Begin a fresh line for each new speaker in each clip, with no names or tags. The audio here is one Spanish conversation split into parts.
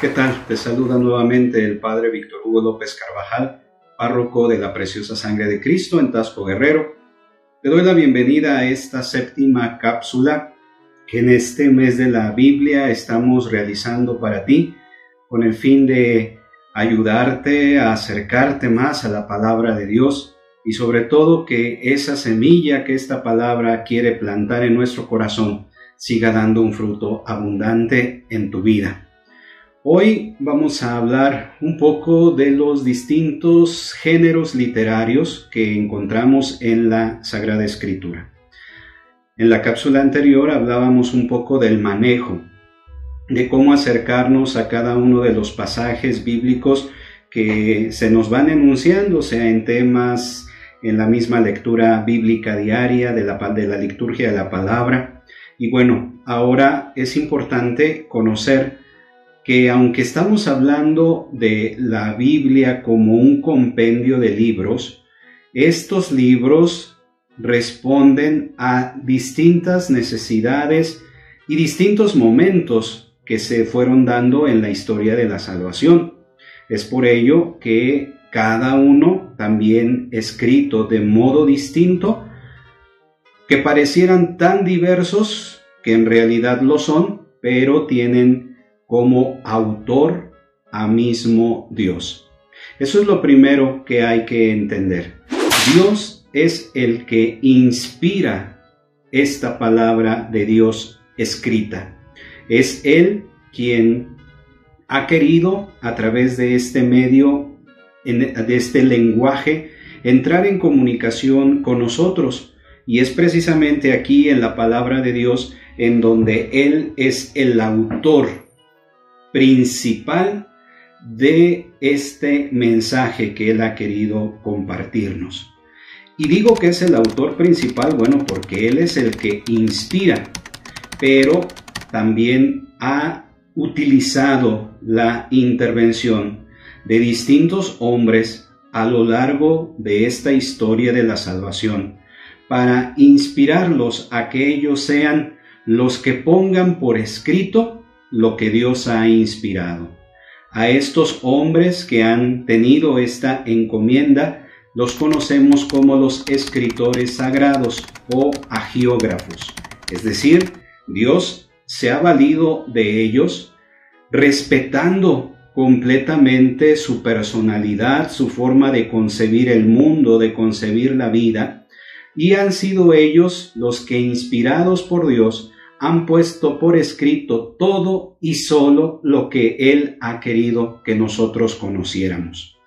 ¿Qué tal? Te saluda nuevamente el Padre Víctor Hugo López Carvajal, párroco de la Preciosa Sangre de Cristo en Tasco Guerrero. Te doy la bienvenida a esta séptima cápsula que en este mes de la Biblia estamos realizando para ti con el fin de ayudarte a acercarte más a la palabra de Dios y sobre todo que esa semilla que esta palabra quiere plantar en nuestro corazón siga dando un fruto abundante en tu vida. Hoy vamos a hablar un poco de los distintos géneros literarios que encontramos en la Sagrada Escritura. En la cápsula anterior hablábamos un poco del manejo, de cómo acercarnos a cada uno de los pasajes bíblicos que se nos van enunciando, sea en temas en la misma lectura bíblica diaria de la, de la liturgia de la palabra. Y bueno, ahora es importante conocer que aunque estamos hablando de la Biblia como un compendio de libros, estos libros responden a distintas necesidades y distintos momentos que se fueron dando en la historia de la salvación. Es por ello que cada uno también escrito de modo distinto, que parecieran tan diversos que en realidad lo son, pero tienen como autor a mismo Dios. Eso es lo primero que hay que entender. Dios es el que inspira esta palabra de Dios escrita. Es Él quien ha querido a través de este medio, de este lenguaje, entrar en comunicación con nosotros. Y es precisamente aquí en la palabra de Dios en donde Él es el autor principal de este mensaje que él ha querido compartirnos. Y digo que es el autor principal, bueno, porque él es el que inspira, pero también ha utilizado la intervención de distintos hombres a lo largo de esta historia de la salvación, para inspirarlos a que ellos sean los que pongan por escrito lo que Dios ha inspirado. A estos hombres que han tenido esta encomienda los conocemos como los escritores sagrados o agiógrafos. Es decir, Dios se ha valido de ellos respetando completamente su personalidad, su forma de concebir el mundo, de concebir la vida, y han sido ellos los que, inspirados por Dios, han puesto por escrito todo y solo lo que Él ha querido que nosotros conociéramos.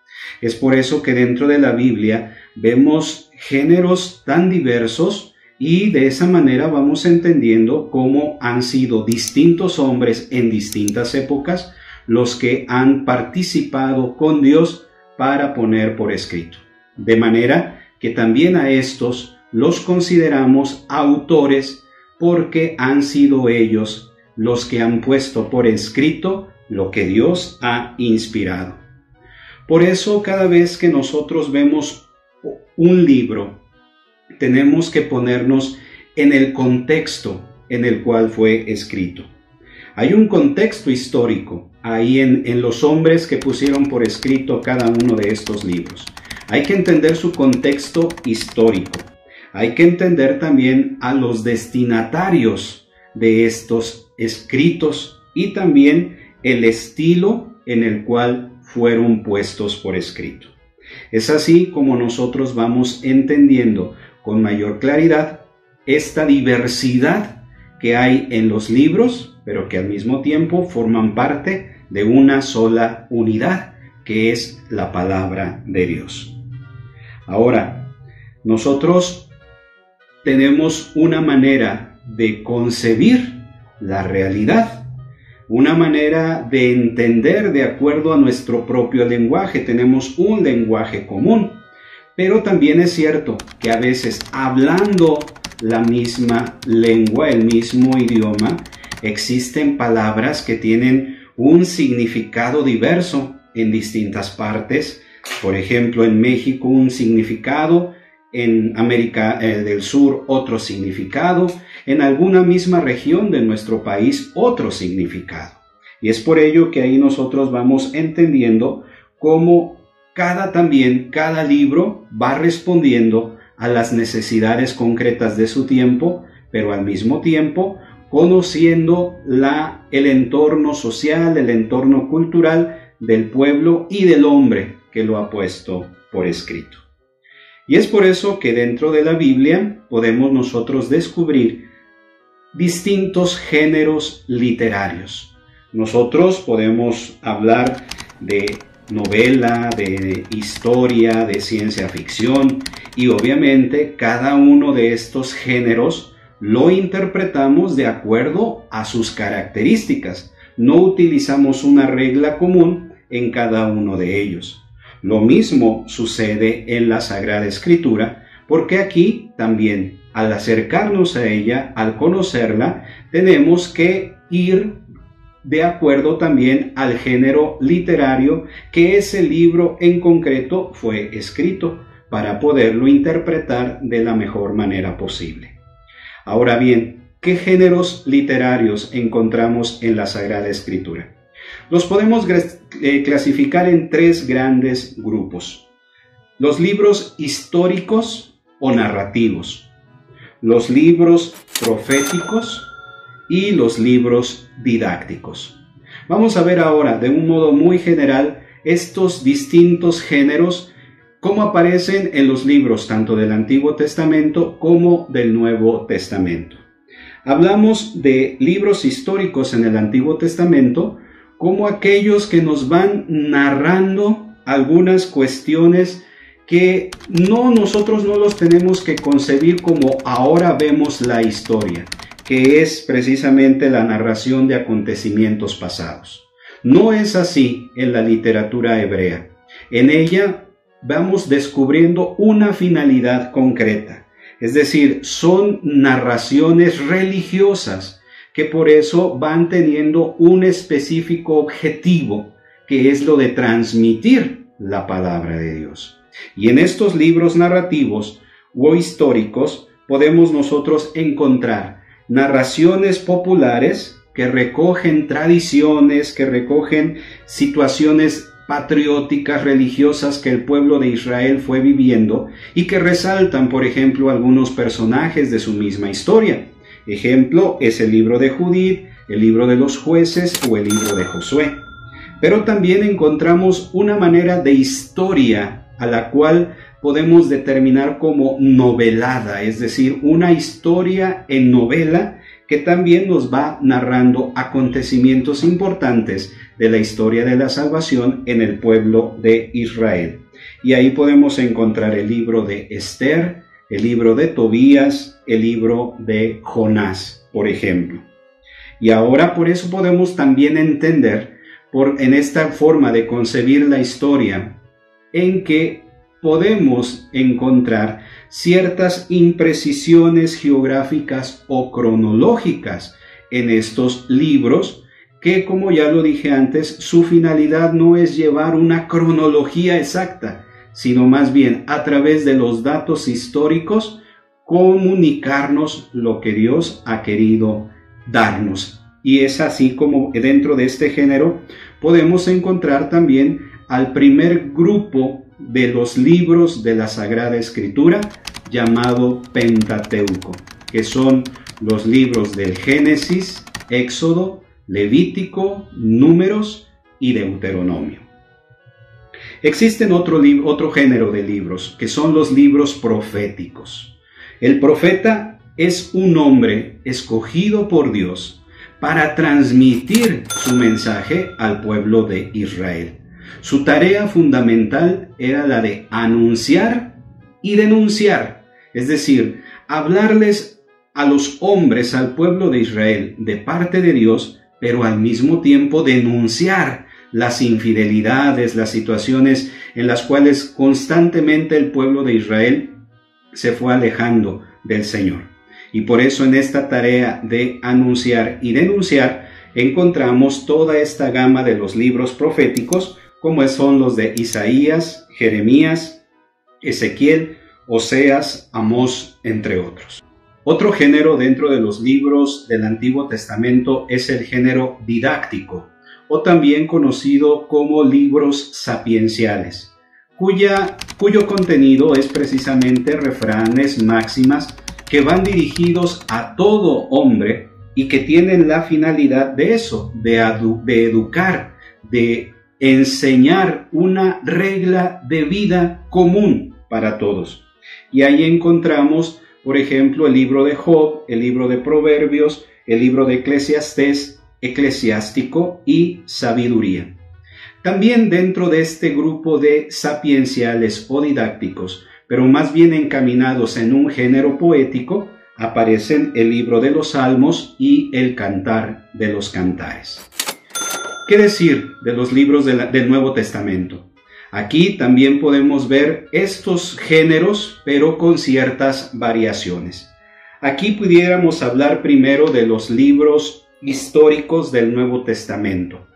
Es por eso que dentro de la Biblia vemos géneros tan diversos y de esa manera vamos entendiendo cómo han sido distintos hombres en distintas épocas los que han participado con Dios para poner por escrito. De manera que también a estos los consideramos autores porque han sido ellos los que han puesto por escrito lo que Dios ha inspirado. Por eso cada vez que nosotros vemos un libro, tenemos que ponernos en el contexto en el cual fue escrito. Hay un contexto histórico ahí en, en, los hombres que pusieron por escrito cada uno de estos libros. Hay que entender su contexto histórico hay que entender también a los destinatarios de estos escritos y también el estilo en el cual fueron puestos por escrito. Es así como nosotros vamos entendiendo con mayor claridad esta diversidad que hay en los libros, pero que al mismo tiempo forman parte de una sola unidad, que es la palabra de Dios. Ahora, nosotros tenemos una manera de concebir la realidad, una manera de entender de acuerdo a nuestro propio lenguaje. Tenemos un lenguaje común, pero también es cierto que a veces hablando la misma lengua, el mismo idioma, existen palabras que tienen un significado diverso en distintas partes. Por ejemplo, en México un significado en América eh, del Sur otro significado, en alguna misma región de nuestro país otro significado. Y es por ello que ahí nosotros vamos entendiendo cómo cada también, cada libro va respondiendo a las necesidades concretas de su tiempo, pero al mismo tiempo conociendo la, el entorno social, el entorno cultural del pueblo y del hombre que lo ha puesto por escrito. Y es por eso que dentro de la Biblia podemos nosotros descubrir distintos géneros literarios. Nosotros podemos hablar de novela, de historia, de ciencia ficción y obviamente cada uno de estos géneros lo interpretamos de acuerdo a sus características. No utilizamos una regla común en cada uno de ellos. Lo mismo sucede en la Sagrada Escritura, porque aquí también al acercarnos a ella, al conocerla, tenemos que ir de acuerdo también al género literario que ese libro en concreto fue escrito para poderlo interpretar de la mejor manera posible. Ahora bien, ¿qué géneros literarios encontramos en la Sagrada Escritura? Los podemos eh, clasificar en tres grandes grupos. Los libros históricos o narrativos, los libros proféticos y los libros didácticos. Vamos a ver ahora de un modo muy general estos distintos géneros cómo aparecen en los libros tanto del Antiguo Testamento como del Nuevo Testamento. Hablamos de libros históricos en el Antiguo Testamento como aquellos que nos van narrando algunas cuestiones que no nosotros no los tenemos que concebir como ahora vemos la historia, que es precisamente la narración de acontecimientos pasados. No es así en la literatura hebrea. En ella vamos descubriendo una finalidad concreta, es decir, son narraciones religiosas que por eso van teniendo un específico objetivo, que es lo de transmitir la palabra de Dios. Y en estos libros narrativos o históricos podemos nosotros encontrar narraciones populares que recogen tradiciones, que recogen situaciones patrióticas religiosas que el pueblo de Israel fue viviendo y que resaltan, por ejemplo, algunos personajes de su misma historia. Ejemplo es el libro de Judith, el libro de los jueces o el libro de Josué. Pero también encontramos una manera de historia a la cual podemos determinar como novelada, es decir, una historia en novela que también nos va narrando acontecimientos importantes de la historia de la salvación en el pueblo de Israel. Y ahí podemos encontrar el libro de Esther, el libro de Tobías, el libro de Jonás, por ejemplo. Y ahora por eso podemos también entender en esta forma de concebir la historia en que podemos encontrar ciertas imprecisiones geográficas o cronológicas en estos libros que, como ya lo dije antes, su finalidad no es llevar una cronología exacta, sino más bien a través de los datos históricos comunicarnos lo que Dios ha querido darnos. Y es así como dentro de este género podemos encontrar también al primer grupo de los libros de la Sagrada Escritura llamado Pentateuco, que son los libros del Génesis, Éxodo, Levítico, Números y Deuteronomio. Existen otro, otro género de libros, que son los libros proféticos. El profeta es un hombre escogido por Dios para transmitir su mensaje al pueblo de Israel. Su tarea fundamental era la de anunciar y denunciar, es decir, hablarles a los hombres, al pueblo de Israel, de parte de Dios, pero al mismo tiempo denunciar las infidelidades, las situaciones en las cuales constantemente el pueblo de Israel se fue alejando del Señor. Y por eso en esta tarea de anunciar y denunciar encontramos toda esta gama de los libros proféticos como son los de Isaías, Jeremías, Ezequiel, Oseas, Amós, entre otros. Otro género dentro de los libros del Antiguo Testamento es el género didáctico o también conocido como libros sapienciales, cuya, cuyo contenido es precisamente refranes, máximas, que van dirigidos a todo hombre y que tienen la finalidad de eso, de, de educar, de enseñar una regla de vida común para todos. Y ahí encontramos, por ejemplo, el libro de Job, el libro de Proverbios, el libro de Eclesiastés, Eclesiástico y Sabiduría. También dentro de este grupo de sapienciales o didácticos, pero más bien encaminados en un género poético, aparecen el libro de los Salmos y el Cantar de los Cantares. ¿Qué decir de los libros del Nuevo Testamento? Aquí también podemos ver estos géneros, pero con ciertas variaciones. Aquí pudiéramos hablar primero de los libros históricos del Nuevo Testamento.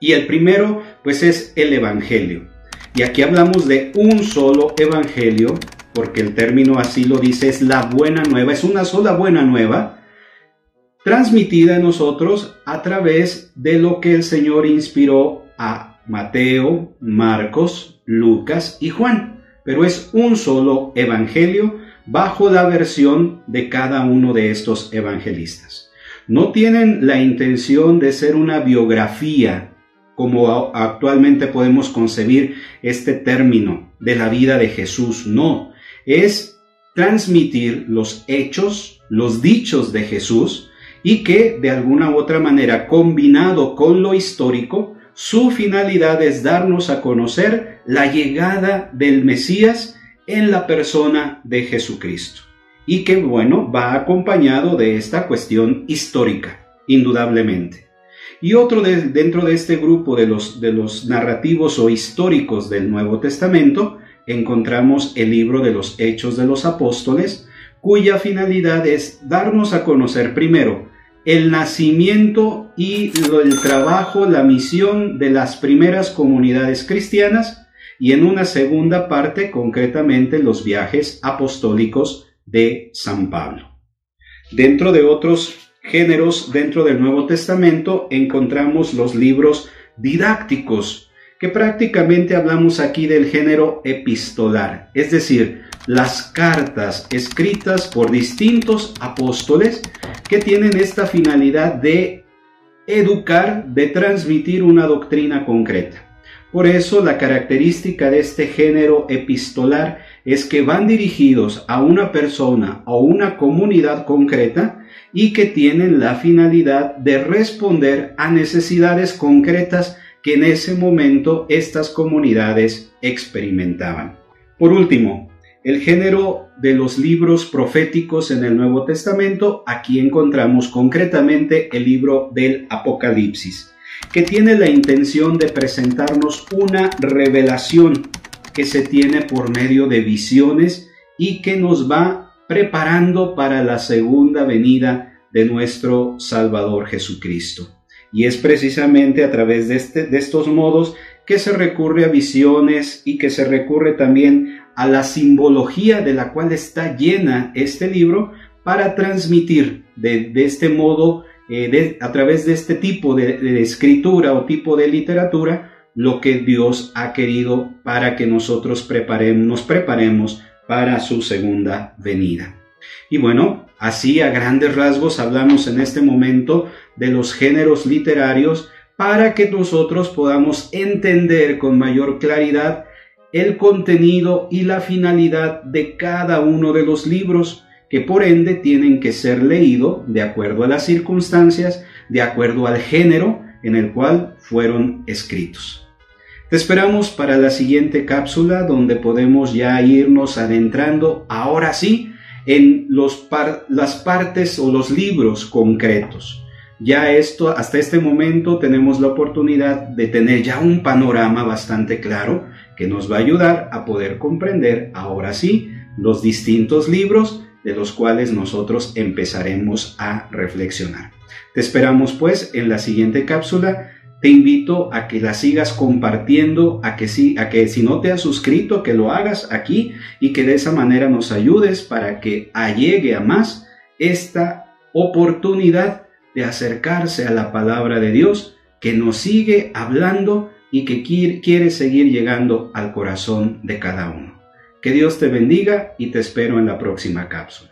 Y el primero, pues es el Evangelio. Y aquí hablamos de un solo Evangelio, porque el término así lo dice, es la buena nueva, es una sola buena nueva, transmitida a nosotros a través de lo que el Señor inspiró a Mateo, Marcos, Lucas y Juan. Pero es un solo evangelio bajo la versión de cada uno de estos evangelistas. No tienen la intención de ser una biografía como actualmente podemos concebir este término de la vida de Jesús. No, es transmitir los hechos, los dichos de Jesús, y que de alguna u otra manera combinado con lo histórico, su finalidad es darnos a conocer la llegada del Mesías en la persona de Jesucristo. Y que bueno, va acompañado de esta cuestión histórica, indudablemente. Y otro dentro de este grupo de los, de los narrativos o históricos del Nuevo Testamento, encontramos el libro de los Hechos de los Apóstoles, cuya finalidad es darnos a conocer primero el nacimiento y el trabajo, la misión de las primeras comunidades cristianas y en una segunda parte concretamente los viajes apostólicos de San Pablo. Dentro de otros géneros dentro del Nuevo Testamento encontramos los libros didácticos, que prácticamente hablamos aquí del género epistolar, es decir, las cartas escritas por distintos apóstoles que tienen esta finalidad de educar, de transmitir una doctrina concreta. Por eso la característica de este género epistolar es que van dirigidos a una persona o una comunidad concreta y que tienen la finalidad de responder a necesidades concretas que en ese momento estas comunidades experimentaban. Por último, el género de los libros proféticos en el Nuevo Testamento, aquí encontramos concretamente el libro del Apocalipsis, que tiene la intención de presentarnos una revelación que se tiene por medio de visiones y que nos va preparando para la segunda venida de nuestro Salvador Jesucristo. Y es precisamente a través de, este, de estos modos que se recurre a visiones y que se recurre también a la simbología de la cual está llena este libro para transmitir de, este modo, eh, a través de este tipo de, escritura o tipo de literatura, lo que Dios ha querido para que nosotros preparemos, nos preparemos para su segunda venida. Y bueno, así a grandes rasgos hablamos en este momento de los géneros literarios para que nosotros podamos entender con mayor claridad el contenido y la finalidad de cada uno de los libros que por ende tienen que ser leídos de acuerdo a las circunstancias, de acuerdo al género en el cual fueron escritos. Te esperamos para la siguiente cápsula donde podemos ya irnos adentrando ahora sí en los las partes o los libros concretos. Ya esto, hasta este momento tenemos la oportunidad de tener ya un panorama bastante claro que nos va a ayudar a poder comprender ahora sí los distintos libros de los cuales nosotros empezaremos a reflexionar. Te esperamos pues en la siguiente cápsula. Te invito a que la sigas compartiendo, a que, sí, a que si no te has suscrito, que lo hagas aquí y que de esa manera nos ayudes para que allegue a más esta oportunidad de acercarse a la palabra de Dios que nos sigue hablando y que quiere seguir llegando al corazón de cada uno. Que Dios te bendiga y te espero en la próxima cápsula.